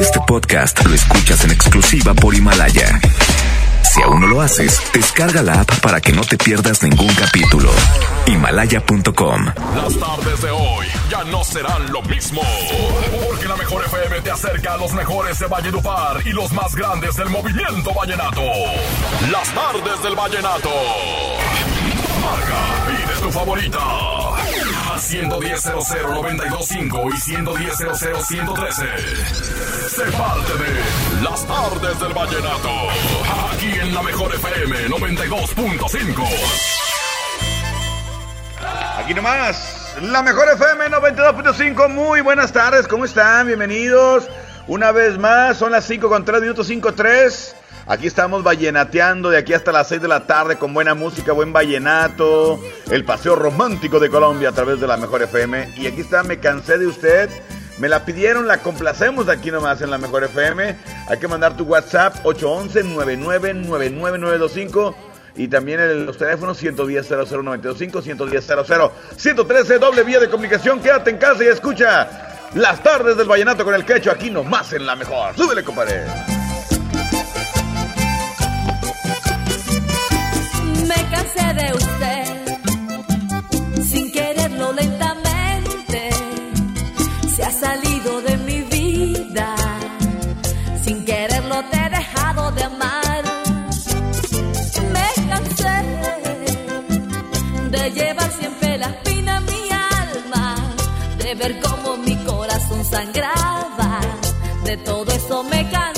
Este podcast lo escuchas en exclusiva por Himalaya. Si aún no lo haces, descarga la app para que no te pierdas ningún capítulo. Himalaya.com. Las tardes de hoy ya no serán lo mismo. Porque la mejor FM te acerca a los mejores de Valledupar y los más grandes del movimiento vallenato. Las tardes del vallenato. Marca, pide tu favorita. Al 110.00925 y 110.00113. Sé parte de Las tardes del vallenato. Aquí en la mejor FM 92.5. Aquí nomás, la mejor FM 92.5. Muy buenas tardes, ¿cómo están? Bienvenidos. Una vez más, son las 5 con 3 minutos 5 3. Aquí estamos vallenateando de aquí hasta las 6 de la tarde con buena música, buen vallenato, el paseo romántico de Colombia a través de la mejor FM. Y aquí está, me cansé de usted. Me la pidieron, la complacemos aquí nomás en la mejor FM. Hay que mandar tu WhatsApp 811-999925 y también los teléfonos 110 00925 110 00 113 doble vía de comunicación. Quédate en casa y escucha las tardes del vallenato con el quecho aquí nomás en la mejor. Súbele, compadre. De usted, sin quererlo lentamente, se ha salido de mi vida, sin quererlo te he dejado de amar. Me cansé de llevar siempre la espina en mi alma, de ver cómo mi corazón sangraba, de todo eso me cansé.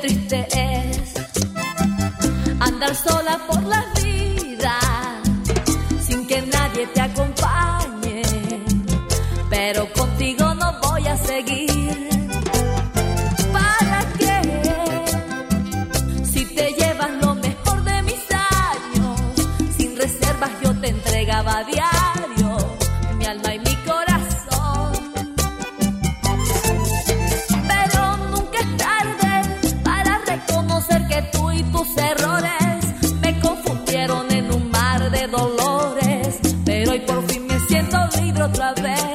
Triste es andar sola por la vida otra vez.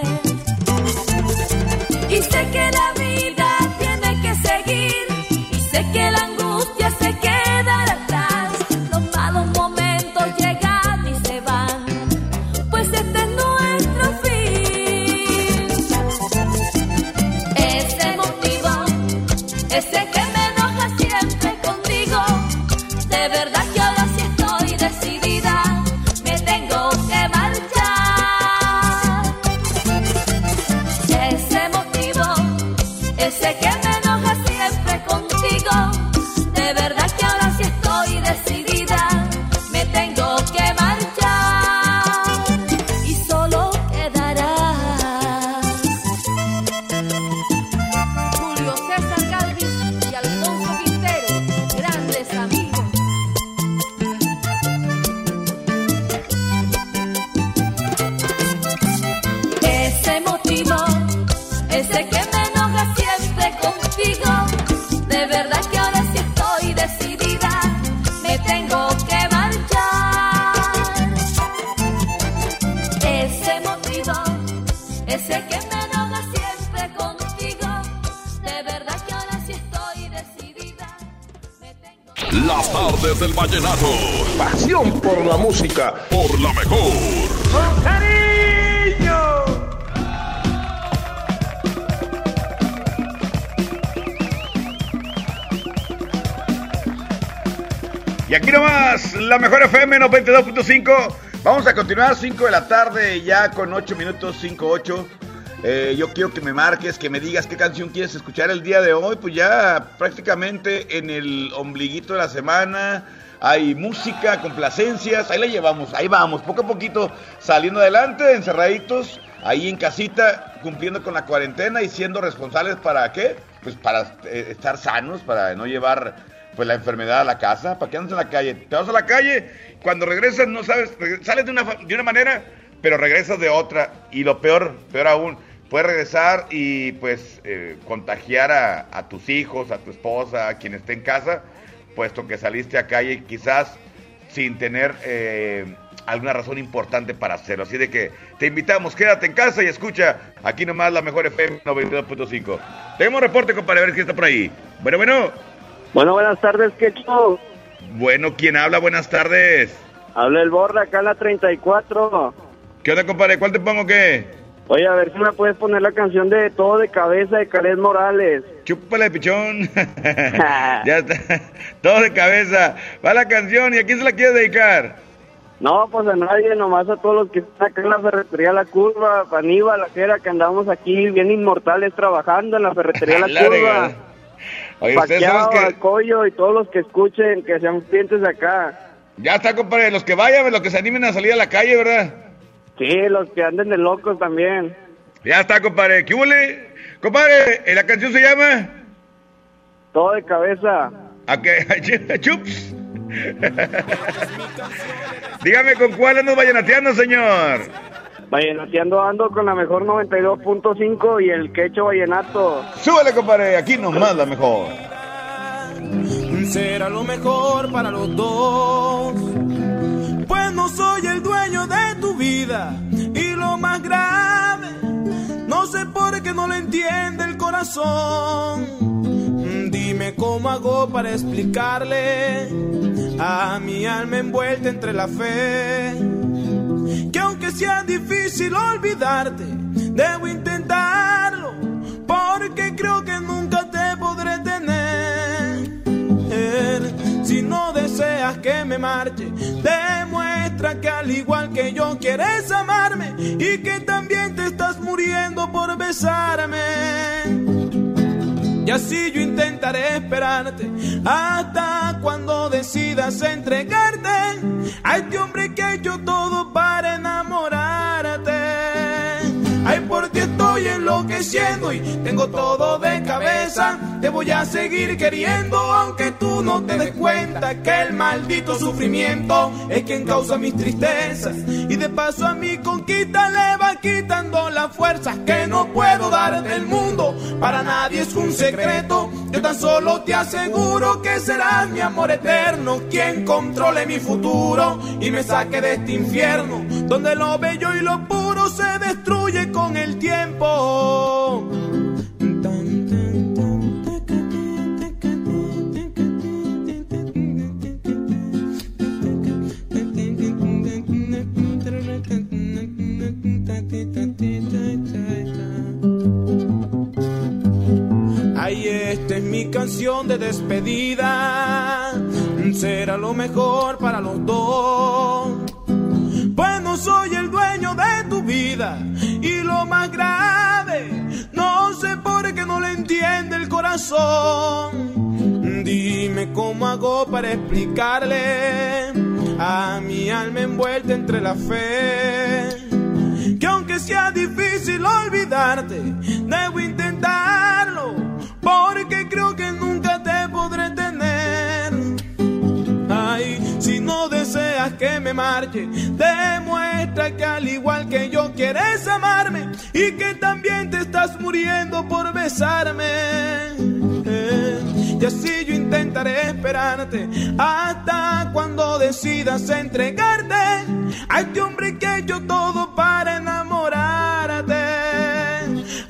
Del vallenato. Pasión por la música. Por la mejor. ¡Con cariño! Y aquí nomás, la mejor FM 92.5. Vamos a continuar 5 de la tarde ya con 8 minutos 5-8. Eh, yo quiero que me marques, que me digas qué canción quieres escuchar el día de hoy. Pues ya prácticamente en el ombliguito de la semana hay música, complacencias. Ahí la llevamos, ahí vamos, poco a poquito saliendo adelante, encerraditos, ahí en casita, cumpliendo con la cuarentena y siendo responsables para qué? Pues para eh, estar sanos, para no llevar pues la enfermedad a la casa. ¿Para qué andas en la calle? Te vas a la calle, cuando regresas no sabes, sales de una, de una manera, pero regresas de otra. Y lo peor, peor aún, puedes regresar y pues eh, contagiar a, a, tus hijos, a tu esposa, a quien esté en casa, puesto que saliste a calle quizás sin tener eh, alguna razón importante para hacerlo. Así de que te invitamos, quédate en casa y escucha aquí nomás la mejor FM 92.5. Tenemos reporte, compadre, a ver quién está por ahí. Bueno, bueno. Bueno, buenas tardes, ¿qué show? Bueno, ¿quién habla? Buenas tardes. Habla el Borra, acá en la 34. ¿Qué onda, compadre? ¿Cuál te pongo qué? Oye, a ver si me puedes poner la canción de Todo de Cabeza de Calés Morales. Chúpale, pichón. ya está. Todo de cabeza. Va la canción. ¿Y a quién se la quieres dedicar? No, pues a nadie, nomás a todos los que están acá en la ferretería La Curva, a Aníbal, la Jera, que andamos aquí bien inmortales trabajando en la ferretería La, La Curva. Oye, Paqueado, que... al Coyo y todos los que escuchen, que sean clientes de acá. Ya está, compadre. Los que vayan, los que se animen a salir a la calle, ¿verdad? Sí, los que anden de locos también. Ya está, compadre. ¿Qué huele? Compadre, ¿eh, ¿la canción se llama? Todo de cabeza. ¿A qué? Chups. Dígame con cuál andas vallenateando, señor. Vallenateando ando con la mejor 92.5 y el quecho vallenato. Súbele, compadre. Aquí nomás la mejor. Será lo mejor para los dos. No soy el dueño de tu vida. Y lo más grave, no sé por qué no lo entiende el corazón. Dime cómo hago para explicarle a mi alma envuelta entre la fe. Que aunque sea difícil olvidarte, debo intentarlo. Porque creo que nunca te podré tener. No deseas que me marche, demuestra que al igual que yo quieres amarme y que también te estás muriendo por besarme. Y así yo intentaré esperarte hasta cuando decidas entregarte a este hombre que ha hecho todo para enamorarte. Ay, por ti estoy enloqueciendo y tengo todo de cabeza. Te voy a seguir queriendo, aunque tú no te des cuenta que el maldito sufrimiento es quien causa mis tristezas. Y de paso a mi conquista le va quitando las fuerzas que no puedo dar del mundo. Para nadie es un secreto. Yo tan solo te aseguro que serás mi amor eterno, quien controle mi futuro y me saque de este infierno, donde lo bello y lo puro se destruye el tiempo. Ay, esta es mi canción de despedida. Será lo mejor para los dos. Pues no soy el dueño de tu vida. Y lo más grave, no sé por qué no le entiende el corazón. Dime cómo hago para explicarle a mi alma envuelta entre la fe. Que aunque sea difícil olvidarte, debo intentarlo. Porque creo que nunca que me marche, demuestra que al igual que yo quieres amarme y que también te estás muriendo por besarme. Eh, y así yo intentaré esperarte hasta cuando decidas entregarte a este hombre que ha hecho todo para enamorarte.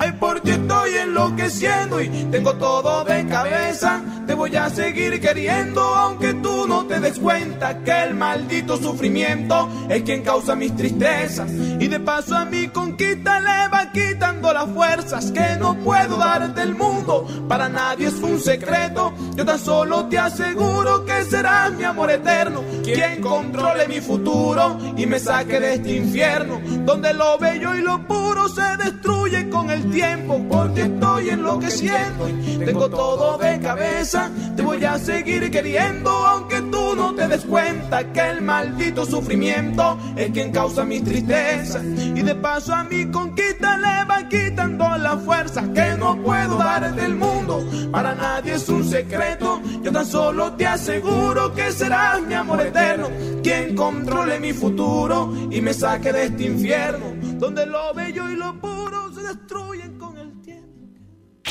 Ay, por ti estoy enloqueciendo y tengo todo de cabeza. Voy a seguir queriendo, aunque tú no te des cuenta que el maldito sufrimiento es quien causa mis tristezas. Y de paso a mi conquista le va quitando las fuerzas que no puedo darte el mundo. Para nadie es un secreto, yo tan solo te aseguro que serás mi amor eterno, quien controle mi futuro y me saque de este infierno, donde lo bello y lo puro se destruye con el tiempo, porque estoy enloqueciendo y tengo todo de cabeza. Te voy a seguir queriendo, aunque tú no te des cuenta que el maldito sufrimiento es quien causa mi tristeza. Y de paso a mi conquista le van quitando la fuerza que no puedo dar del mundo. Para nadie es un secreto, yo tan solo te aseguro que serás mi amor eterno, quien controle mi futuro y me saque de este infierno, donde lo bello y lo puro se destruyen con.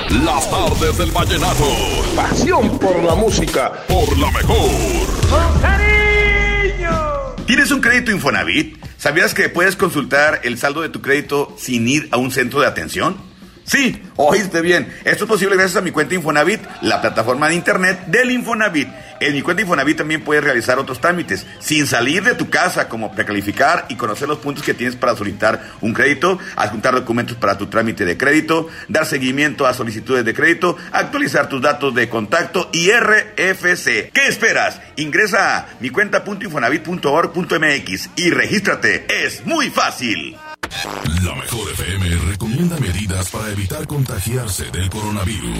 Las tardes del vallenato. Pasión por la música. Por la mejor. ¿Tienes un crédito Infonavit? ¿Sabías que puedes consultar el saldo de tu crédito sin ir a un centro de atención? Sí, oíste bien. Esto es posible gracias a mi cuenta Infonavit, la plataforma de internet del Infonavit. En mi cuenta Infonavit también puedes realizar otros trámites sin salir de tu casa, como precalificar y conocer los puntos que tienes para solicitar un crédito, adjuntar documentos para tu trámite de crédito, dar seguimiento a solicitudes de crédito, actualizar tus datos de contacto y RFC. ¿Qué esperas? Ingresa a mi cuenta.infonavit.org.mx y regístrate. Es muy fácil. La mejor FM recomienda medidas para evitar contagiarse del coronavirus.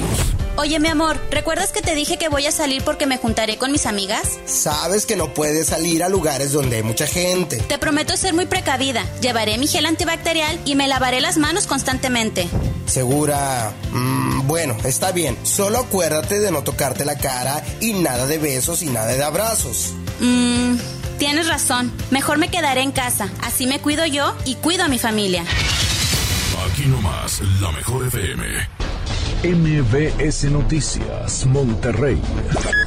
Oye, mi amor, ¿recuerdas que te dije que voy a salir porque me juntaré con mis amigas? Sabes que no puedes salir a lugares donde hay mucha gente. Te prometo ser muy precavida. Llevaré mi gel antibacterial y me lavaré las manos constantemente. Segura. Mm, bueno, está bien. Solo acuérdate de no tocarte la cara y nada de besos y nada de abrazos. Mmm, tienes razón. Mejor me quedaré en casa. Así me cuido yo y cuido a mi familia. Aquí nomás, la mejor FM. MBS Noticias, Monterrey.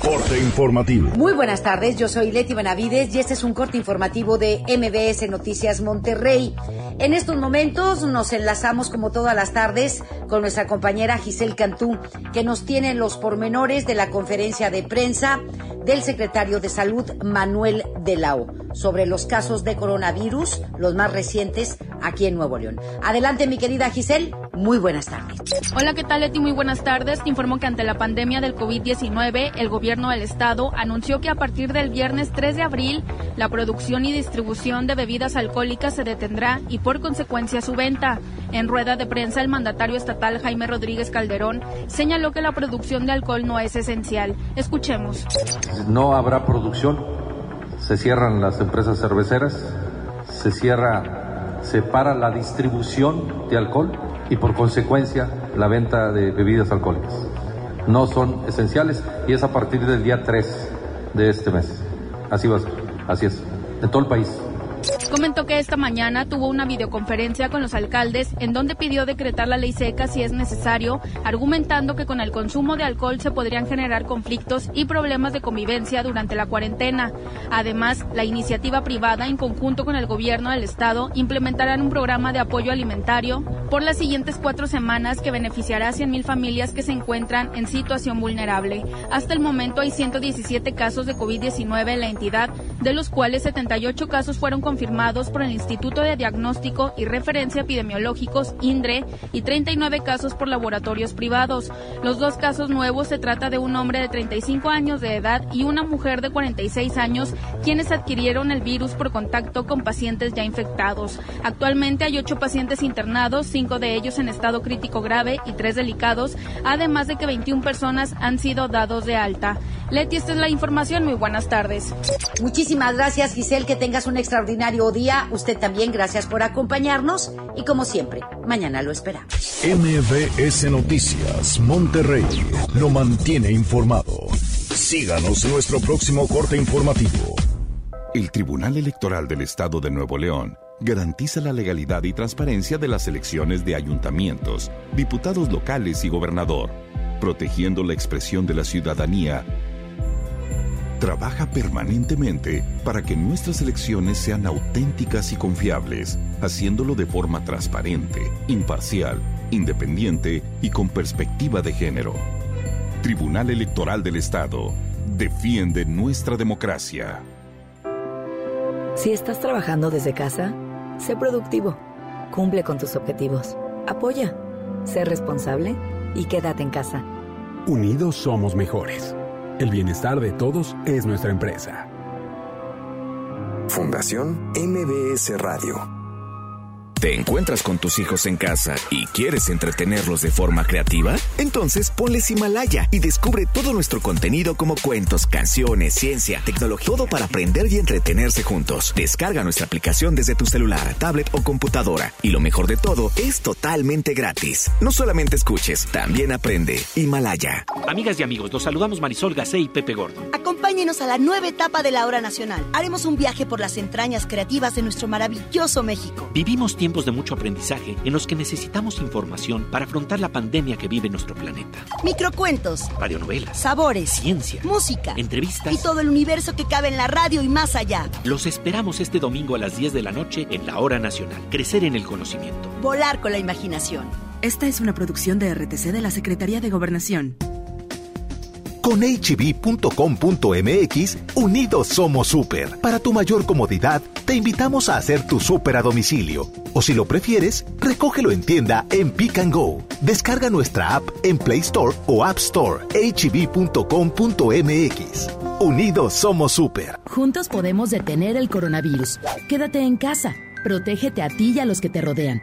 Corte informativo. Muy buenas tardes, yo soy Leti Benavides y este es un corte informativo de MBS Noticias Monterrey. En estos momentos nos enlazamos como todas las tardes con nuestra compañera Giselle Cantú, que nos tiene los pormenores de la conferencia de prensa del secretario de Salud Manuel de la O sobre los casos de coronavirus, los más recientes aquí en Nuevo León. Adelante, mi querida Giselle, muy buenas tardes. Hola, ¿qué tal, Leti? Muy buenas tardes. Te informo que ante la pandemia del COVID-19, el gobierno del estado anunció que a partir del viernes 3 de abril, la producción y distribución de bebidas alcohólicas se detendrá y por consecuencia su venta. En rueda de prensa, el mandatario estatal Jaime Rodríguez Calderón señaló que la producción de alcohol no es esencial. Escuchemos. No habrá producción, se cierran las empresas cerveceras, se cierra, se para la distribución de alcohol y por consecuencia la venta de bebidas alcohólicas. No son esenciales y es a partir del día 3 de este mes. Así va, así es, en todo el país. Comentó que esta mañana tuvo una videoconferencia con los alcaldes en donde pidió decretar la ley seca si es necesario, argumentando que con el consumo de alcohol se podrían generar conflictos y problemas de convivencia durante la cuarentena. Además, la iniciativa privada, en conjunto con el gobierno del estado, implementarán un programa de apoyo alimentario por las siguientes cuatro semanas que beneficiará a 100.000 familias que se encuentran en situación vulnerable. Hasta el momento hay 117 casos de COVID-19 en la entidad, de los cuales 78 casos fueron confirmados por el Instituto de Diagnóstico y Referencia Epidemiológicos, INDRE, y 39 casos por laboratorios privados. Los dos casos nuevos se trata de un hombre de 35 años de edad y una mujer de 46 años, quienes adquirieron el virus por contacto con pacientes ya infectados. Actualmente hay ocho pacientes internados, cinco de ellos en estado crítico grave y tres delicados, además de que 21 personas han sido dados de alta. Leti, esta es la información. Muy buenas tardes. Muchísimas gracias, Giselle. Que tengas un extraordinario día. Usted también, gracias por acompañarnos. Y como siempre, mañana lo esperamos. MBS Noticias, Monterrey, lo mantiene informado. Síganos en nuestro próximo corte informativo. El Tribunal Electoral del Estado de Nuevo León garantiza la legalidad y transparencia de las elecciones de ayuntamientos, diputados locales y gobernador, protegiendo la expresión de la ciudadanía trabaja permanentemente para que nuestras elecciones sean auténticas y confiables, haciéndolo de forma transparente, imparcial, independiente y con perspectiva de género. Tribunal Electoral del Estado. Defiende nuestra democracia. Si estás trabajando desde casa, sé productivo. Cumple con tus objetivos. Apoya. Sé responsable y quédate en casa. Unidos somos mejores. El bienestar de todos es nuestra empresa. Fundación MBS Radio. ¿Te encuentras con tus hijos en casa y quieres entretenerlos de forma creativa? Entonces ponles Himalaya y descubre todo nuestro contenido como cuentos, canciones, ciencia, tecnología, todo para aprender y entretenerse juntos. Descarga nuestra aplicación desde tu celular, tablet o computadora. Y lo mejor de todo, es totalmente gratis. No solamente escuches, también aprende. Himalaya. Amigas y amigos, los saludamos Marisol Gacé y Pepe Gordo. Acompáñenos a la nueva etapa de la hora nacional. Haremos un viaje por las entrañas creativas de nuestro maravilloso México. Vivimos tiempos de mucho aprendizaje en los que necesitamos información para afrontar la pandemia que vive nuestro planeta. Microcuentos, radionovelas, sabores, ciencia, música, entrevistas y todo el universo que cabe en la radio y más allá. Los esperamos este domingo a las 10 de la noche en la Hora Nacional. Crecer en el conocimiento. Volar con la imaginación. Esta es una producción de RTC de la Secretaría de Gobernación. Con hb.com.mx, unidos somos super. Para tu mayor comodidad, te invitamos a hacer tu super a domicilio. O si lo prefieres, recógelo en tienda en Pick and Go. Descarga nuestra app en Play Store o App Store. hb.com.mx. Unidos somos super. Juntos podemos detener el coronavirus. Quédate en casa. Protégete a ti y a los que te rodean.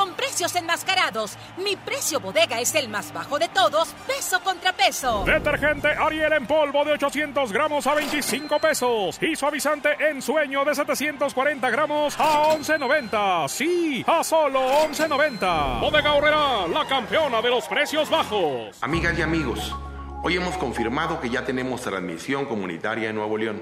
precios enmascarados. Mi precio bodega es el más bajo de todos, peso contra peso. Detergente Ariel en polvo de 800 gramos a 25 pesos. Y suavizante en sueño de 740 gramos a 11.90. Sí, a solo 11.90. Bodega Horrera, la campeona de los precios bajos. Amigas y amigos, hoy hemos confirmado que ya tenemos transmisión comunitaria en Nuevo León.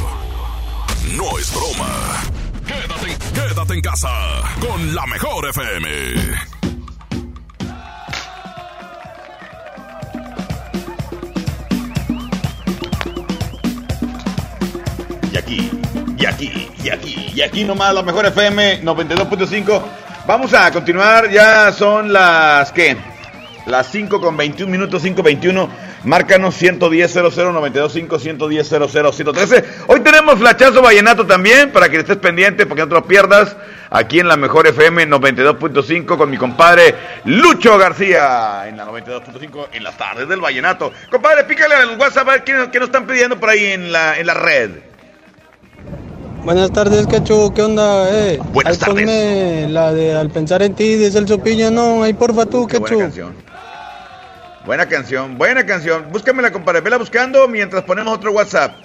No es broma. Quédate, quédate en casa con la mejor FM. Y aquí, y aquí, y aquí, y aquí nomás la mejor FM 92.5. Vamos a continuar, ya son las que las 5 con 21 minutos, 5.21. Márcanos 110 00925 110 113 Hoy tenemos flachazo vallenato también, para que estés pendiente, porque no te lo pierdas. Aquí en la mejor FM 92.5 con mi compadre Lucho García en la 92.5 en las tardes del vallenato. Compadre, pícale al WhatsApp a ver qué, qué nos están pidiendo por ahí en la, en la red. Buenas tardes, Cacho, ¿qué onda? Eh? Buenas ahí ponme tardes. la de Al pensar en ti, dice el Sopiña, no, ahí porfa tú, Qué Cacho. buena canción. Buena canción, buena canción. Búscamela, compadre. Vela buscando mientras ponemos otro WhatsApp.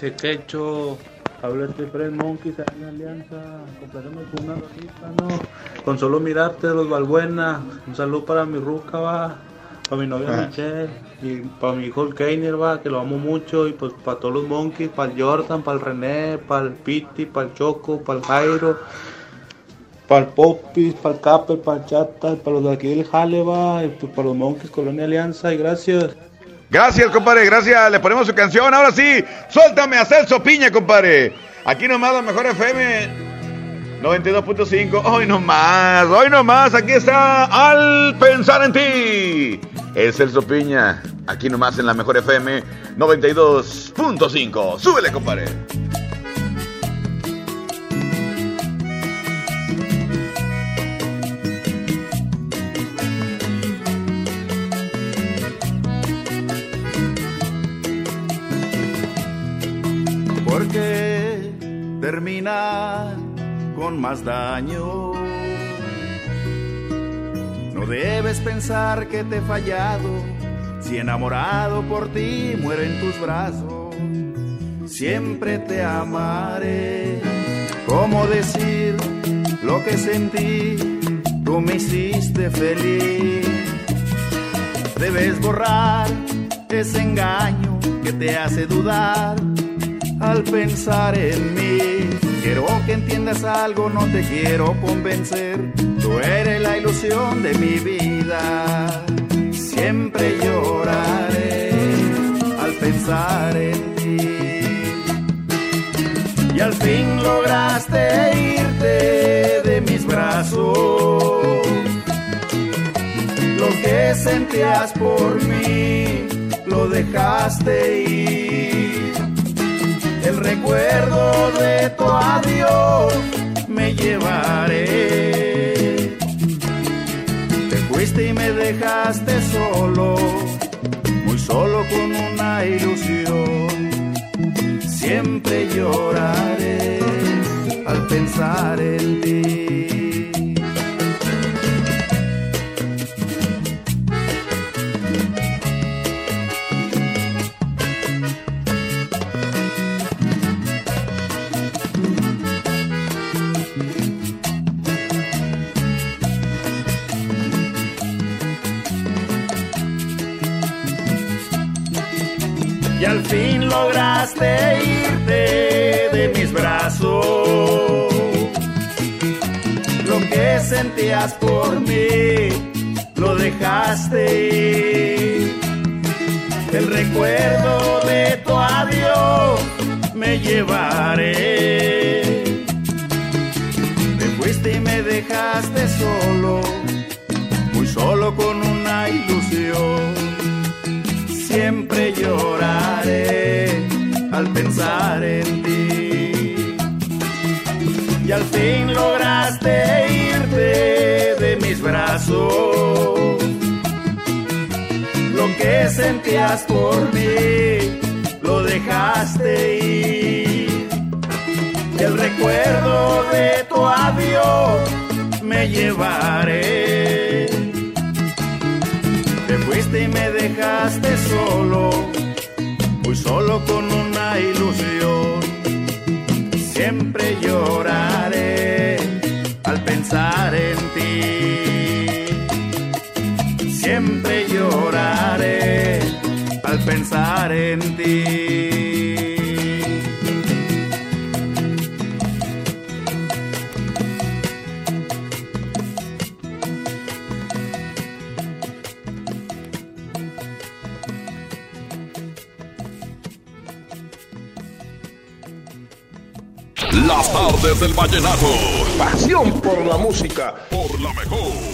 Sí, Quecho, habla este Fred Monkeys en Alianza, complacernos con una rolita, ¿no? Con solo mirarte los Valbuena, un saludo para mi ruca, va, para mi novia Ajá. Michelle, y para mi hijo el Keiner, va, que lo amo mucho, y pues para todos los Monkeys, para el Jordan, para el René, para el Piti, para el Choco, para el Jairo, para el Popis, para el Capper, para el Chata, para los de aquí del Jale, va, y pues para los Monkeys, Colonia Alianza, y gracias. Gracias, compadre, gracias. Le ponemos su canción. Ahora sí, suéltame a Celso Piña, compadre. Aquí nomás la mejor FM 92.5. Hoy nomás, hoy nomás. Aquí está Al Pensar en Ti. Es Celso Piña. Aquí nomás en la mejor FM 92.5. Súbele, compadre. Con más daño. No debes pensar que te he fallado, si enamorado por ti muero en tus brazos. Siempre te amaré. ¿Cómo decir lo que sentí? Tú me hiciste feliz. Debes borrar ese engaño que te hace dudar al pensar en mí. Quiero que entiendas algo, no te quiero convencer. Tú eres la ilusión de mi vida. Siempre lloraré al pensar en ti. Y al fin lograste irte de mis brazos. Lo que sentías por mí, lo dejaste ir recuerdo de tu adiós me llevaré. Te fuiste y me dejaste solo, muy solo con una ilusión. Siempre lloraré al pensar en ti. Sentías por mí, lo dejaste. El recuerdo de tu adiós me llevaré. Lo que sentías por mí, lo dejaste ir. Y el recuerdo de tu adiós me llevaré te fuiste y me dejaste solo, muy solo con una ilusión. Siempre lloraré al pensar en ti. En ti. Las tardes del vallenato. Pasión por la música. Por la mejor.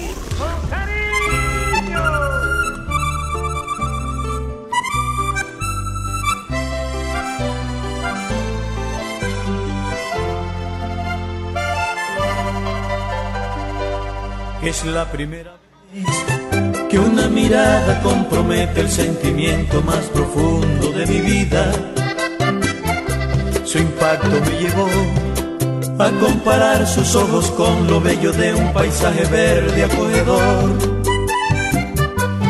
Es la primera vez que una mirada compromete el sentimiento más profundo de mi vida. Su impacto me llevó a comparar sus ojos con lo bello de un paisaje verde acogedor.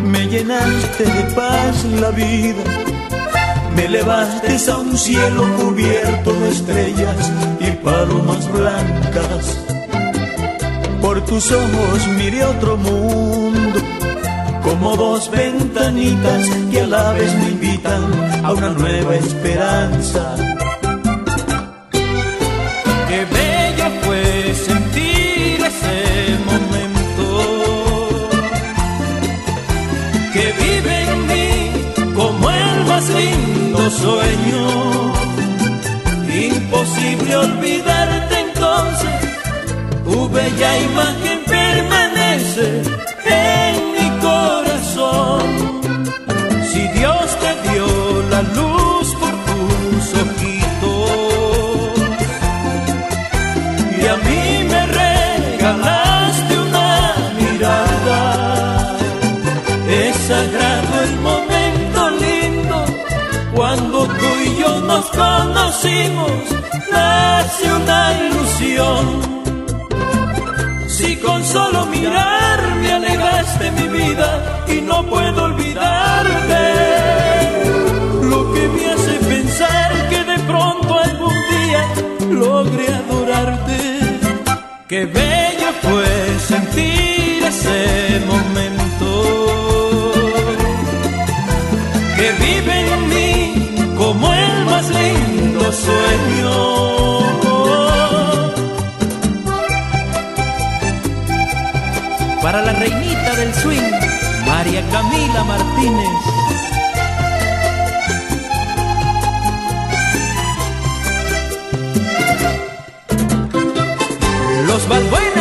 Me llenaste de paz la vida, me elevaste a un cielo cubierto de estrellas y palomas blancas. Por tus ojos miré otro mundo, como dos ventanitas que a la vez me invitan a una nueva esperanza. Qué bello fue sentir ese momento que vive en mí como el más lindo sueño. Imposible olvidarte entonces, tu bella imagen permanece en mi corazón. Si Dios te dio la luz por tus ojitos y a mí me regalaste una mirada. Es sagrado el momento lindo cuando tú y yo nos conocimos. La hace una ilusión. Con solo mirar me alegraste mi vida y no puedo olvidarte. Lo que me hace pensar que de pronto algún día logre adorarte. Qué bello fue sentir ese momento del swing, María Camila Martínez. Los. Ana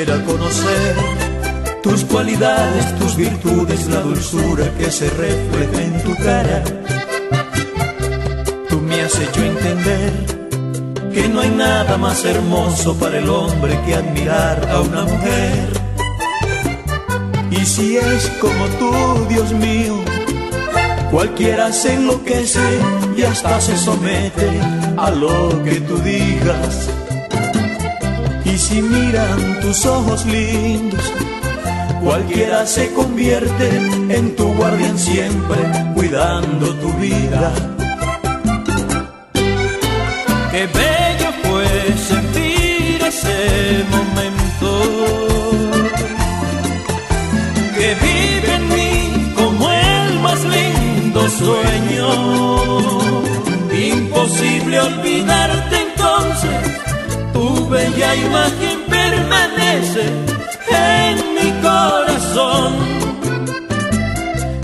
Quisiera conocer tus cualidades, tus virtudes, la dulzura que se refleja en tu cara. Tú me has hecho entender que no hay nada más hermoso para el hombre que admirar a una mujer. Y si es como tú, Dios mío, cualquiera se enloquece y hasta se somete a lo que tú digas. Si miran tus ojos lindos, cualquiera se convierte en tu guardián siempre, cuidando tu vida. Qué bello fue sentir ese momento bella imagen permanece en mi corazón.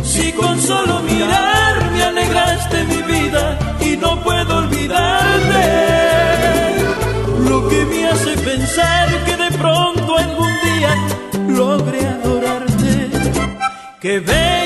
Si con solo mirar me alegraste mi vida y no puedo olvidarte, lo que me hace pensar que de pronto algún día logre adorarte. Qué bello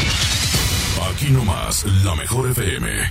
Aquí nomás, la mejor FM.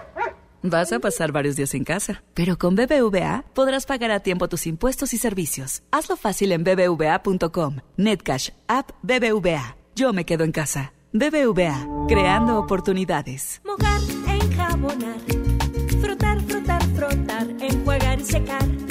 Vas a pasar varios días en casa, pero con BBVA podrás pagar a tiempo tus impuestos y servicios. Hazlo fácil en bbva.com. Netcash, app BBVA. Yo me quedo en casa. BBVA, creando oportunidades. Mojar, enjabonar, frotar, frotar, frotar, enjuagar y secar.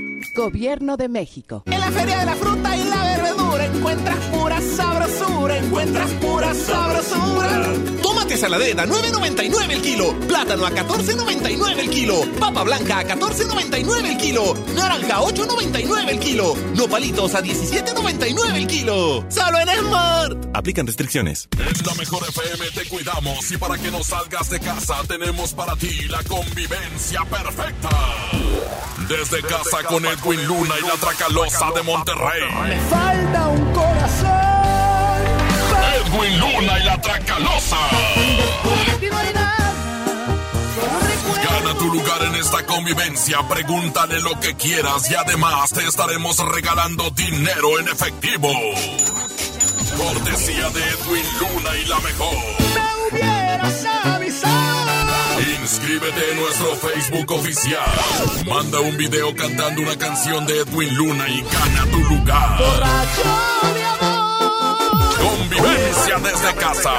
Gobierno de México. En la Feria de la Fruta y la Verdura encuentras pura sabrosura, encuentras pura sabrosura. Tómate saladera, 9.99 el kilo. Plátano a 14.99 el kilo. Papa blanca a 14.99 el kilo. Naranja a 8.99 el kilo. Nopalitos a 17.99 el kilo. ¡Solo en Smart! Aplican restricciones. En la mejor FM te cuidamos y para que no salgas de casa tenemos para ti la convivencia perfecta. Desde casa con Edwin Luna y la Tracalosa de Monterrey. Me falta un corazón. Edwin Luna y la Tracalosa. Gana tu lugar en esta convivencia, pregúntale lo que quieras y además te estaremos regalando dinero en efectivo. Cortesía de Edwin Luna y la mejor. En nuestro Facebook oficial. Manda un video cantando una canción de Edwin Luna y gana tu lugar. Borracho, mi amor. Convivencia desde casa.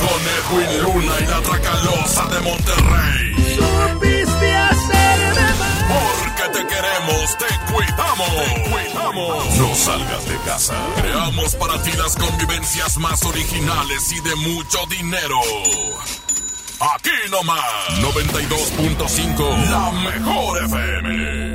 Con Edwin Luna y la Tracalosa de Monterrey. Supiste hacerme mal. Porque te queremos, te cuidamos. Te cuidamos. No salgas de casa. Creamos para ti las convivencias más originales y de mucho dinero. Aquí nomás, 92.5, la mejor FM.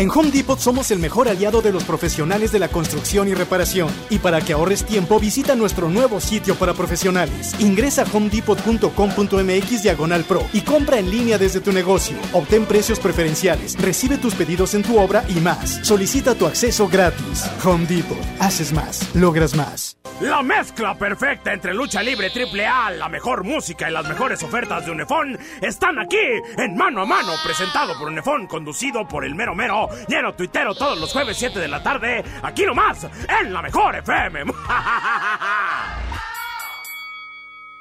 En Home Depot somos el mejor aliado de los profesionales de la construcción y reparación. Y para que ahorres tiempo, visita nuestro nuevo sitio para profesionales. Ingresa a homedepot.com.mx diagonal pro y compra en línea desde tu negocio. Obtén precios preferenciales, recibe tus pedidos en tu obra y más. Solicita tu acceso gratis. Home Depot. Haces más, logras más. La mezcla perfecta entre lucha libre triple A, la mejor música y las mejores ofertas de Unefón están aquí en Mano a Mano, presentado por Unefón, conducido por el mero mero, lleno tuitero todos los jueves 7 de la tarde, aquí nomás, en la mejor FM.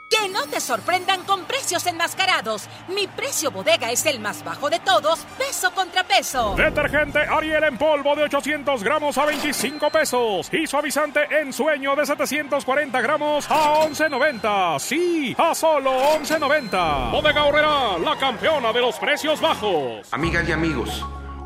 Que no te sorprendan con precios enmascarados. Mi precio bodega es el más bajo de todos, peso contra peso. Detergente Ariel en polvo de 800 gramos a 25 pesos. Y suavizante en sueño de 740 gramos a 11.90. Sí, a solo 11.90. Bodega Horrera, la campeona de los precios bajos. Amigas y amigos,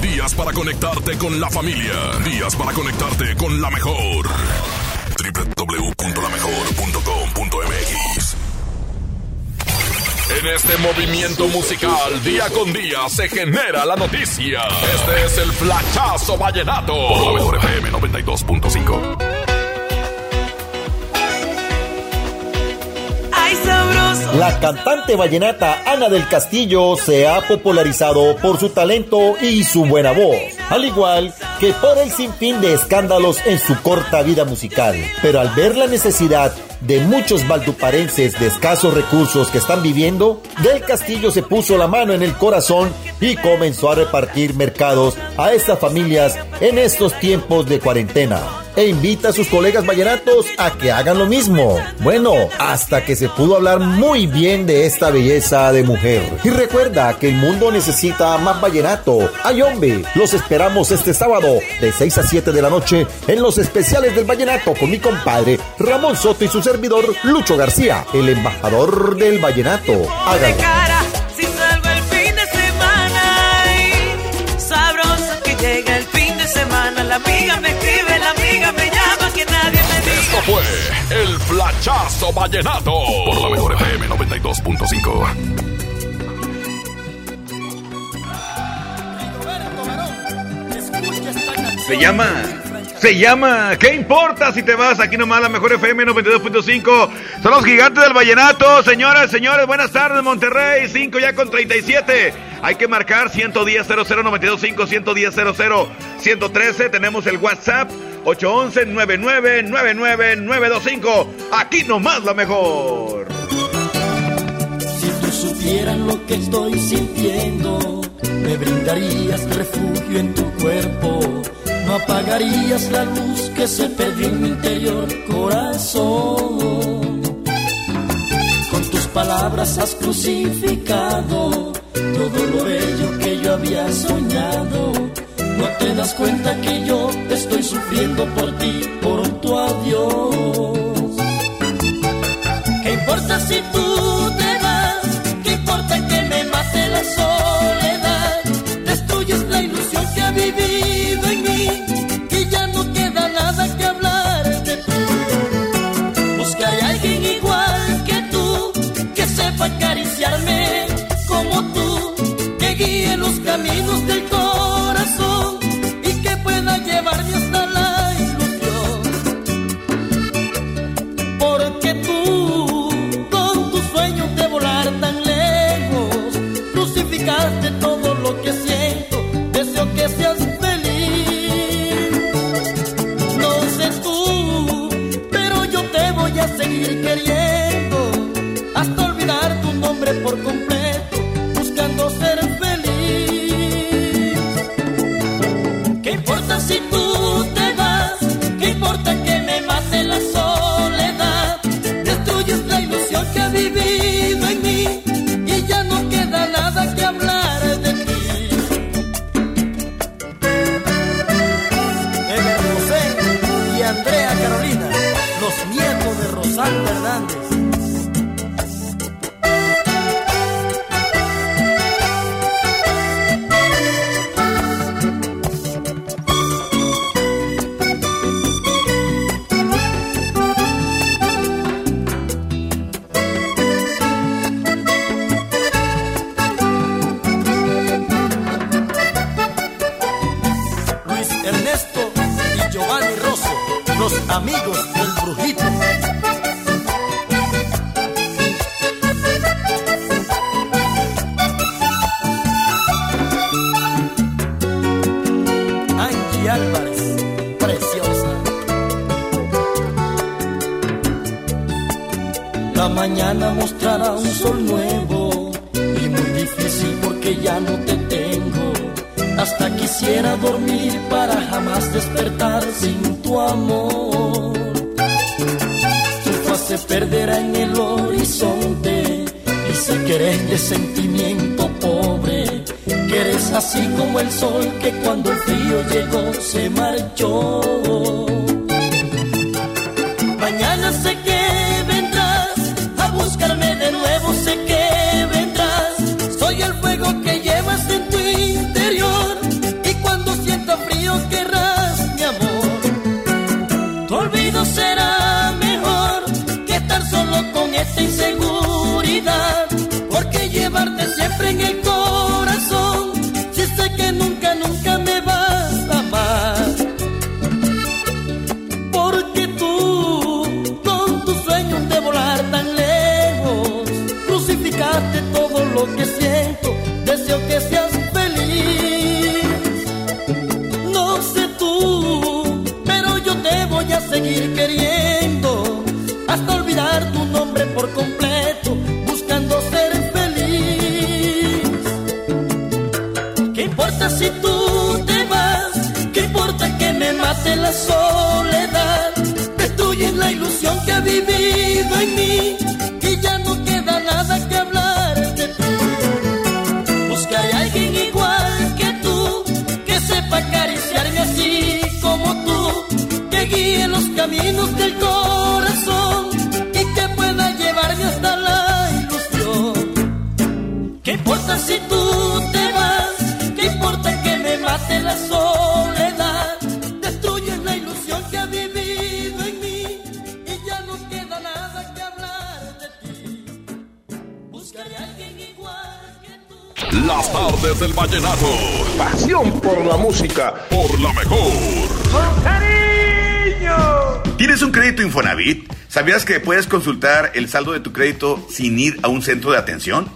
Días para conectarte con la familia. Días para conectarte con la mejor. www.lamejor.com.mx En este movimiento musical, día con día, se genera la noticia. Este es el flachazo vallenato. Por la mejor FM 92.5. La cantante vallenata Ana del Castillo se ha popularizado por su talento y su buena voz, al igual que por el sinfín de escándalos en su corta vida musical. Pero al ver la necesidad de muchos valduparenses de escasos recursos que están viviendo, Del Castillo se puso la mano en el corazón y comenzó a repartir mercados a estas familias en estos tiempos de cuarentena. E invita a sus colegas vallenatos a que hagan lo mismo. Bueno, hasta que se pudo hablar muy bien de esta belleza de mujer. Y recuerda que el mundo necesita más vallenato. Ay los esperamos este sábado de 6 a 7 de la noche en los especiales del vallenato con mi compadre Ramón Soto y su servidor Lucho García, el embajador del vallenato. Háganlo. llega el fin de semana. La amiga me escribe, fue el flachazo vallenato. Por la mejor FM 92.5. Se llama. Se llama. ¿Qué importa si te vas aquí nomás la mejor FM 92.5? Son los gigantes del vallenato. Señoras, señores, buenas tardes, Monterrey. 5 ya con 37. Hay que marcar 110 00925 110 00 113. Tenemos el WhatsApp 811 9999 925. Aquí nomás la mejor. Si tú supieras lo que estoy sintiendo, me brindarías refugio en tu cuerpo. No apagarías la luz que se perdió en mi interior corazón. Con tus palabras has crucificado todo lo bello que yo había soñado. No te das cuenta que yo estoy sufriendo por ti, por tu adiós. ¿Qué importa si tú te vas? ¿Qué importa que me mate la soledad? Destruyes la ilusión que ha vivido en mí y ya no queda nada que hablar de ti. Buscaré a alguien igual que tú, que sepa acariciarme hasta olvidar tu nombre por completo, siempre en el corazón, caminos del corazón y que pueda llevarme hasta la ilusión. ¿Qué importa si tú te vas? ¿Qué importa que me mate la soledad? Destruyes la ilusión que ha vivido en mí y ya no queda nada que hablar de ti. Buscaré a alguien igual que tú. Las tardes del vallenato. Pasión por la música. Por la mejor. ¿Tienes un crédito Infonavit? ¿Sabías que puedes consultar el saldo de tu crédito sin ir a un centro de atención?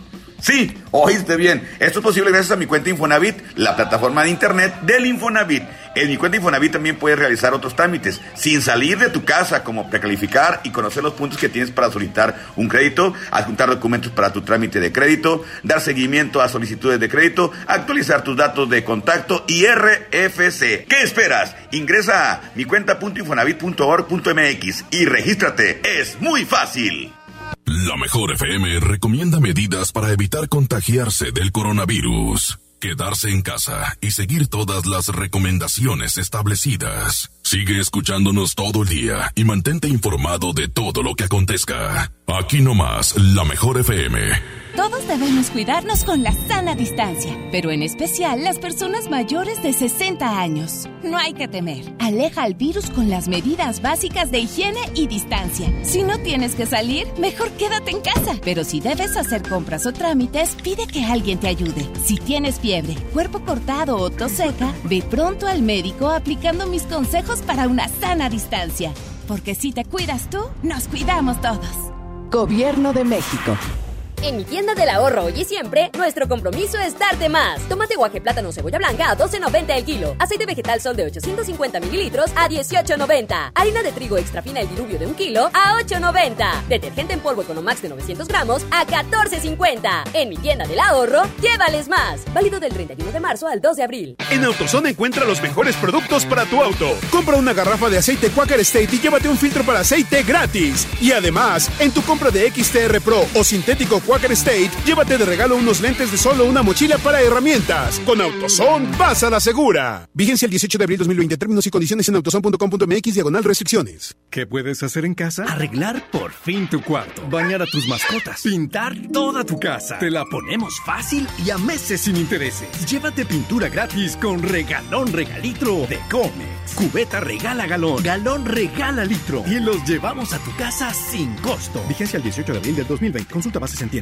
Sí, oíste bien. Esto es posible gracias a mi cuenta Infonavit, la plataforma de internet del Infonavit. En mi cuenta Infonavit también puedes realizar otros trámites sin salir de tu casa, como precalificar y conocer los puntos que tienes para solicitar un crédito, adjuntar documentos para tu trámite de crédito, dar seguimiento a solicitudes de crédito, actualizar tus datos de contacto y RFC. ¿Qué esperas? Ingresa a mi cuenta.infonavit.org.mx y regístrate. Es muy fácil. La Mejor FM recomienda medidas para evitar contagiarse del coronavirus. Quedarse en casa y seguir todas las recomendaciones establecidas. Sigue escuchándonos todo el día y mantente informado de todo lo que acontezca. Aquí nomás, la Mejor FM. Todos debemos cuidarnos con la sana distancia, pero en especial las personas mayores de 60 años. No hay que temer. Aleja al virus con las medidas básicas de higiene y distancia. Si no tienes que salir, mejor quédate en casa. Pero si debes hacer compras o trámites, pide que alguien te ayude. Si tienes fiebre, cuerpo cortado o tos seca, ve pronto al médico aplicando mis consejos para una sana distancia. Porque si te cuidas tú, nos cuidamos todos. Gobierno de México. En mi tienda del ahorro hoy y siempre, nuestro compromiso es darte más. Tomate guaje, plátano, cebolla blanca a 12.90 el kilo. Aceite vegetal sol de 850 mililitros a 18.90. Harina de trigo extra fina el diluvio de un kilo a 8.90. Detergente en polvo Economax de 900 gramos a 14.50. En mi tienda del ahorro, llévales más. Válido del 31 de marzo al 2 de abril. En AutoZone encuentra los mejores productos para tu auto. Compra una garrafa de aceite Quaker State y llévate un filtro para aceite gratis. Y además, en tu compra de XTR Pro o sintético Quaker State, llévate de regalo unos lentes de sol o una mochila para herramientas. Con AutoZone, vas a la segura. Vigencia el 18 de abril 2020. Términos y condiciones en autozone.com.mx diagonal restricciones. ¿Qué puedes hacer en casa? Arreglar por fin tu cuarto. Bañar a tus mascotas. Pintar toda tu casa. Te la ponemos fácil y a meses sin intereses. Llévate pintura gratis con regalón regalitro de Comex. Cubeta regala galón. Galón regala litro. Y los llevamos a tu casa sin costo. Vigencia el 18 de abril del 2020. Consulta bases en tienda.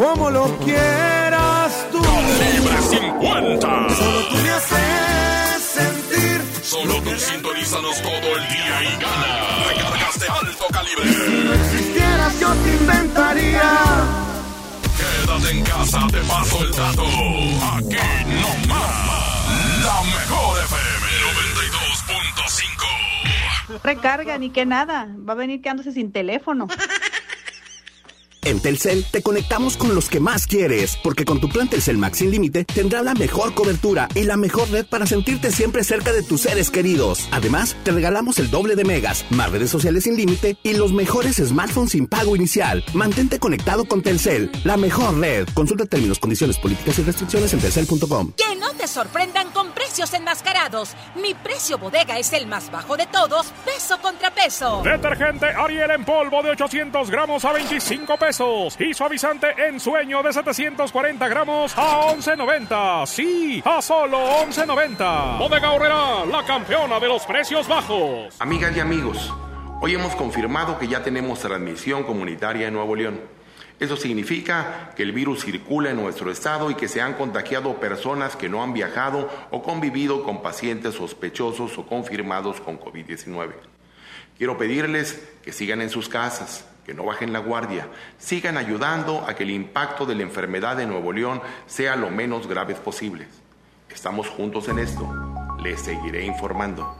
como lo quieras tú. Calibre 50. Solo tú me haces sentir. Solo tú sintonízanos todo el día y gana. Recargas de alto calibre. Si no existieras, yo te inventaría. Quédate en casa, te paso el dato. Aquí no más. La mejor FM 92.5. Recarga, ni que nada. Va a venir quedándose sin teléfono. En Telcel te conectamos con los que más quieres, porque con tu plan Telcel Max sin límite tendrás la mejor cobertura y la mejor red para sentirte siempre cerca de tus seres queridos. Además, te regalamos el doble de megas, más redes sociales sin límite y los mejores smartphones sin pago inicial. Mantente conectado con Telcel, la mejor red. Consulta términos, condiciones, políticas y restricciones en telcel.com. Que no te sorprendan con precios enmascarados. Mi precio bodega es el más bajo de todos, peso contra peso. Detergente Ariel en polvo de 800 gramos a 25 pesos. Y suavizante en sueño de 740 gramos a 11.90. Sí, a solo 11.90. Bodega Horrera, la campeona de los precios bajos. Amigas y amigos, hoy hemos confirmado que ya tenemos transmisión comunitaria en Nuevo León. Eso significa que el virus circula en nuestro estado y que se han contagiado personas que no han viajado o convivido con pacientes sospechosos o confirmados con COVID-19. Quiero pedirles que sigan en sus casas, que no bajen la guardia, sigan ayudando a que el impacto de la enfermedad de Nuevo León sea lo menos grave posible. Estamos juntos en esto. Les seguiré informando.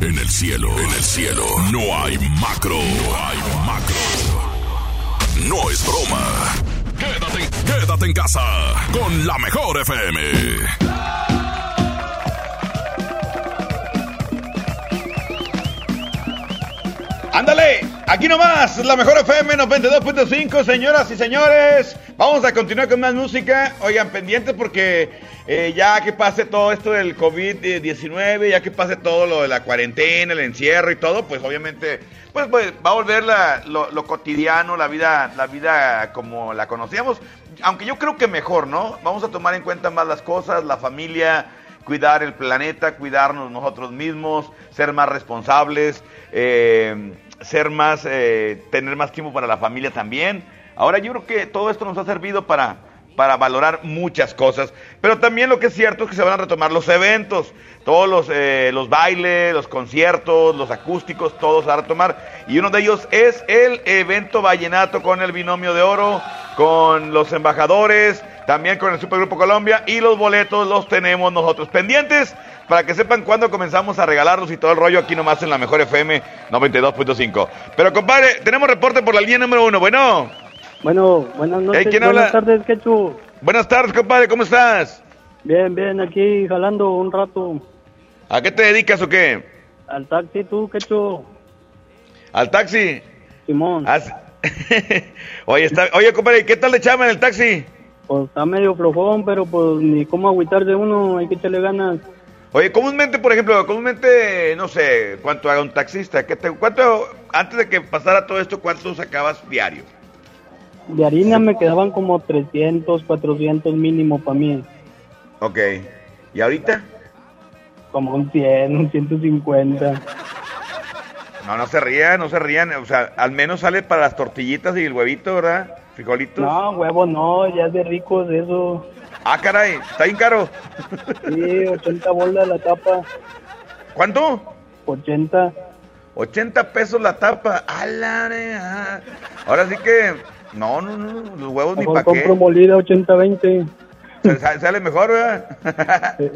En el cielo, en el cielo, no hay macro, no hay macro. No es broma. Quédate, quédate en casa con la mejor FM. ¡Ándale! Aquí nomás, la mejor FM 92.5, señoras y señores. Vamos a continuar con más música. Oigan, pendientes porque eh, ya que pase todo esto del COVID-19, ya que pase todo lo de la cuarentena, el encierro y todo, pues obviamente pues, pues va a volver la- lo, lo cotidiano, la vida, la vida como la conocíamos. Aunque yo creo que mejor, ¿no? Vamos a tomar en cuenta más las cosas, la familia, cuidar el planeta, cuidarnos nosotros mismos, ser más responsables, eh, ser más, eh, tener más tiempo para la familia también. Ahora yo creo que todo esto nos ha servido para, para valorar muchas cosas, pero también lo que es cierto es que se van a retomar los eventos, todos los, eh, los bailes, los conciertos, los acústicos, todos se van a retomar, y uno de ellos es el evento vallenato con el binomio de oro, con los embajadores, también con el Supergrupo Colombia, y los boletos los tenemos nosotros pendientes, para que sepan cuándo comenzamos a regalarlos y todo el rollo aquí nomás en la mejor FM 92.5. Pero compadre, tenemos reporte por la línea número uno, bueno. Bueno, buenas noches. ¿quién buenas habla? tardes, Quechu. Buenas tardes, compadre, ¿cómo estás? Bien, bien, aquí jalando un rato ¿A qué te dedicas o qué? al taxi, tú, Quechu. ¿Al taxi? Simón. oye, está, oye, compadre, ¿qué tal de chama en el taxi? Pues está medio flojón, pero pues ni cómo agüitarse uno, hay que echarle ganas. Oye, comúnmente, por ejemplo, comúnmente, no sé, ¿cuánto haga un taxista? ¿Qué te, ¿Cuánto, antes de que pasara todo esto, cuánto sacabas diario? De harina me quedaban como 300, 400 mínimo para mí. Ok. ¿Y ahorita? Como un 100, un 150. No, no se rían, no se rían. O sea, al menos sale para las tortillitas y el huevito, ¿verdad? Frijolitos. No, huevo, no, ya es de ricos eso. Ah, caray, está bien caro. Sí, 80 bolas la tapa. ¿Cuánto? 80. 80 pesos la tapa. A la re- ah. Ahora sí que, no, no, no, los huevos ni Mejor para compro qué. molida 80-20. Sa- sa- Sale mejor, ¿verdad?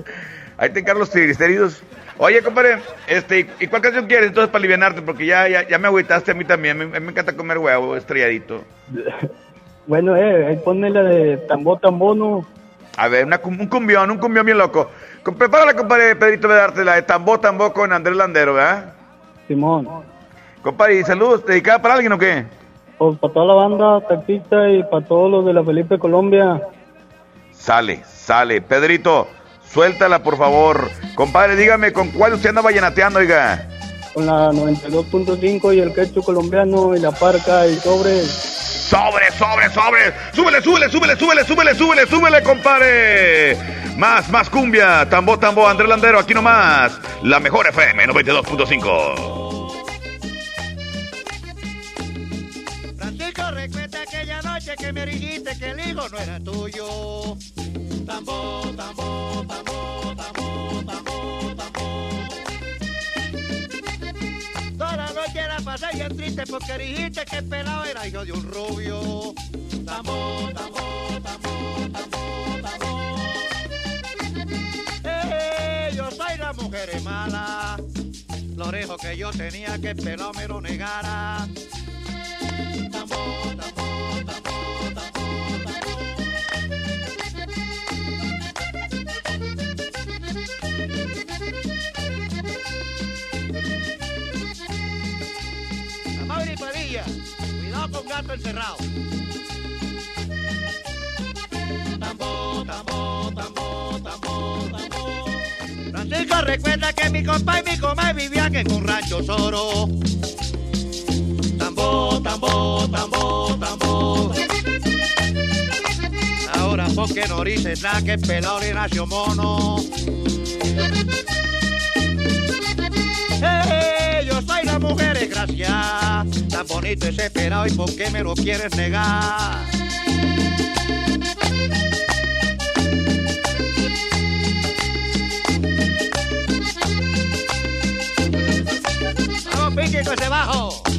Ahí te encargo los triglicéridos. Oye, compadre, este, ¿y cuál canción quieres entonces para alivianarte? Porque ya, ya, ya me agüitaste a mí también. Me, me encanta comer huevo estrelladito. Bueno, eh, ahí ponme la de tambo tambono. A ver, una un cumbión, un cumbión bien loco. Prepárala, compadre Pedrito, de darte la de Tambo Tambo con Andrés Landero, ¿verdad? Simón. Compadre, ¿y saludos? ¿Dedicada para alguien o qué? Pues para toda la banda taxista y para todos los de la Felipe Colombia. Sale, sale. Pedrito, suéltala, por favor. Compadre, dígame, ¿con cuál usted anda vallenateando, oiga? Con la 92.5 y el quechu colombiano y la parca y sobre. ¡Sobre, sobre, sobre! ¡Súbele, súbele, súbele, súbele, súbele, súbele, súbele, compadre! Más, más cumbia. Tambo, tambo, Andrés Landero, aquí nomás. La mejor FM 92.5. Francisco, recuerda aquella noche que me dijiste que el hijo no era tuyo. Tambo, tambo, tambo, tambo, tambo, tambo. Toda la noche la pasé bien triste porque dijiste que el pelado era hijo de un rubio. Tambo, tambo, tambo, tambo, tambo. Eh, yo soy la mujer mala. Lo lejos que yo tenía que el pelado me lo negara. Tambo, tambo, A Mauri Padilla, cuidado con gato encerrado. Tambo, tambo, tambo, tambo, tambo. Francisco recuerda que mi compa y mi comadre vivían en un rancho soro. Tambo, tambo, tambo, tambo. Ahora porque no dices nada que el pelado le nació mono. Eh, yo soy la mujer desgraciada, tan bonito ese pelado y por qué me lo quieres negar. Vamos, pique con bajo.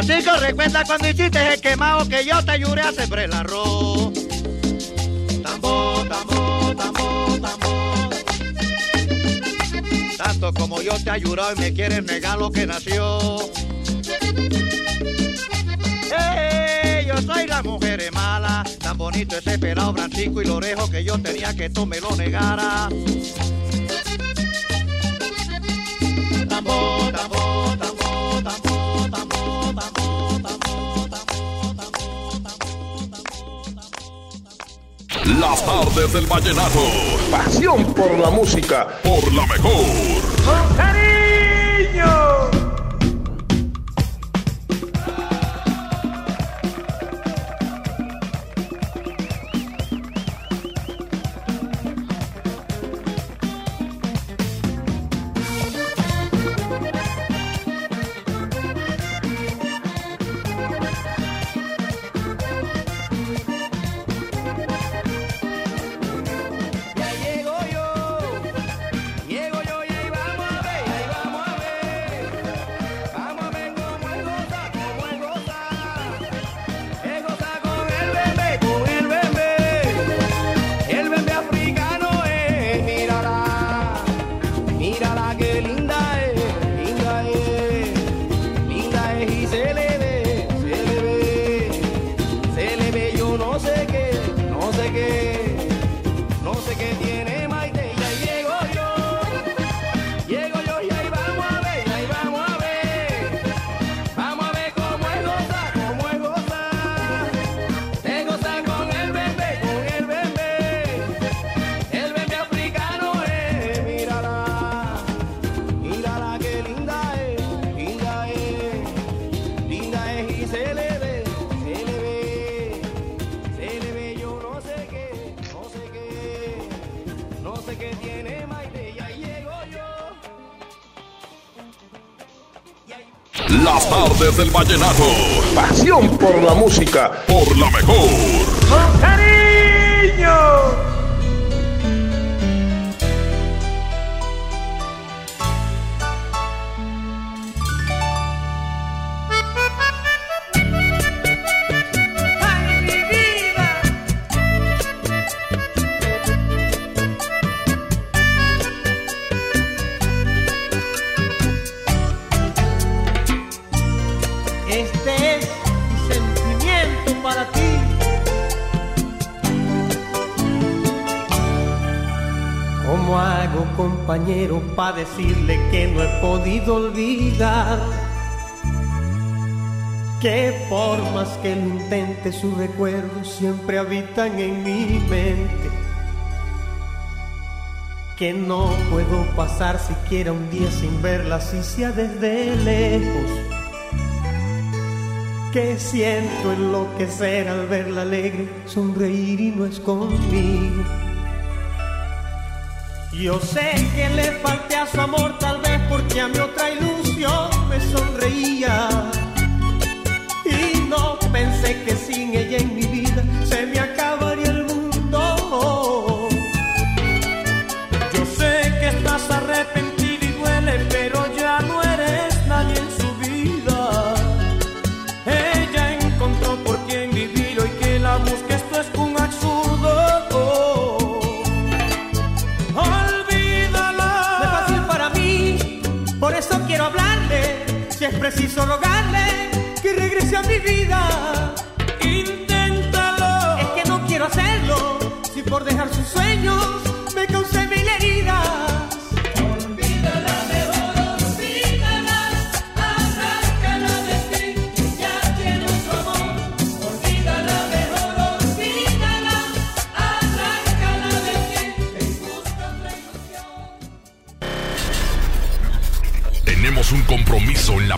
Francisco, recuerda cuando hiciste el quemado que yo te ayudé a sembrar el arroz. Tambo, tambo, tambo, tambo. Tanto como yo te he ayudado y me quieres negar lo que nació. Eh, yo soy la mujer mala, tan bonito ese pelado Francisco y lo orejo que yo tenía que tú me lo negara. Tambo, tambo, Las tardes del vallenato. Pasión por la música. Por la mejor. Las tardes del vallenato. Pasión por la música. Por la mejor. Decirle que no he podido olvidar? Que por más que lo intente, sus recuerdos siempre habitan en mi mente. Que no puedo pasar siquiera un día sin verla, así sea desde lejos que siento enloquecer al verla alegre, sonreír y no es conmigo. Yo sé que le falté a su amor tal vez porque a mi otra ilusión me sonreía. Preciso rogarle que regrese a mi vida.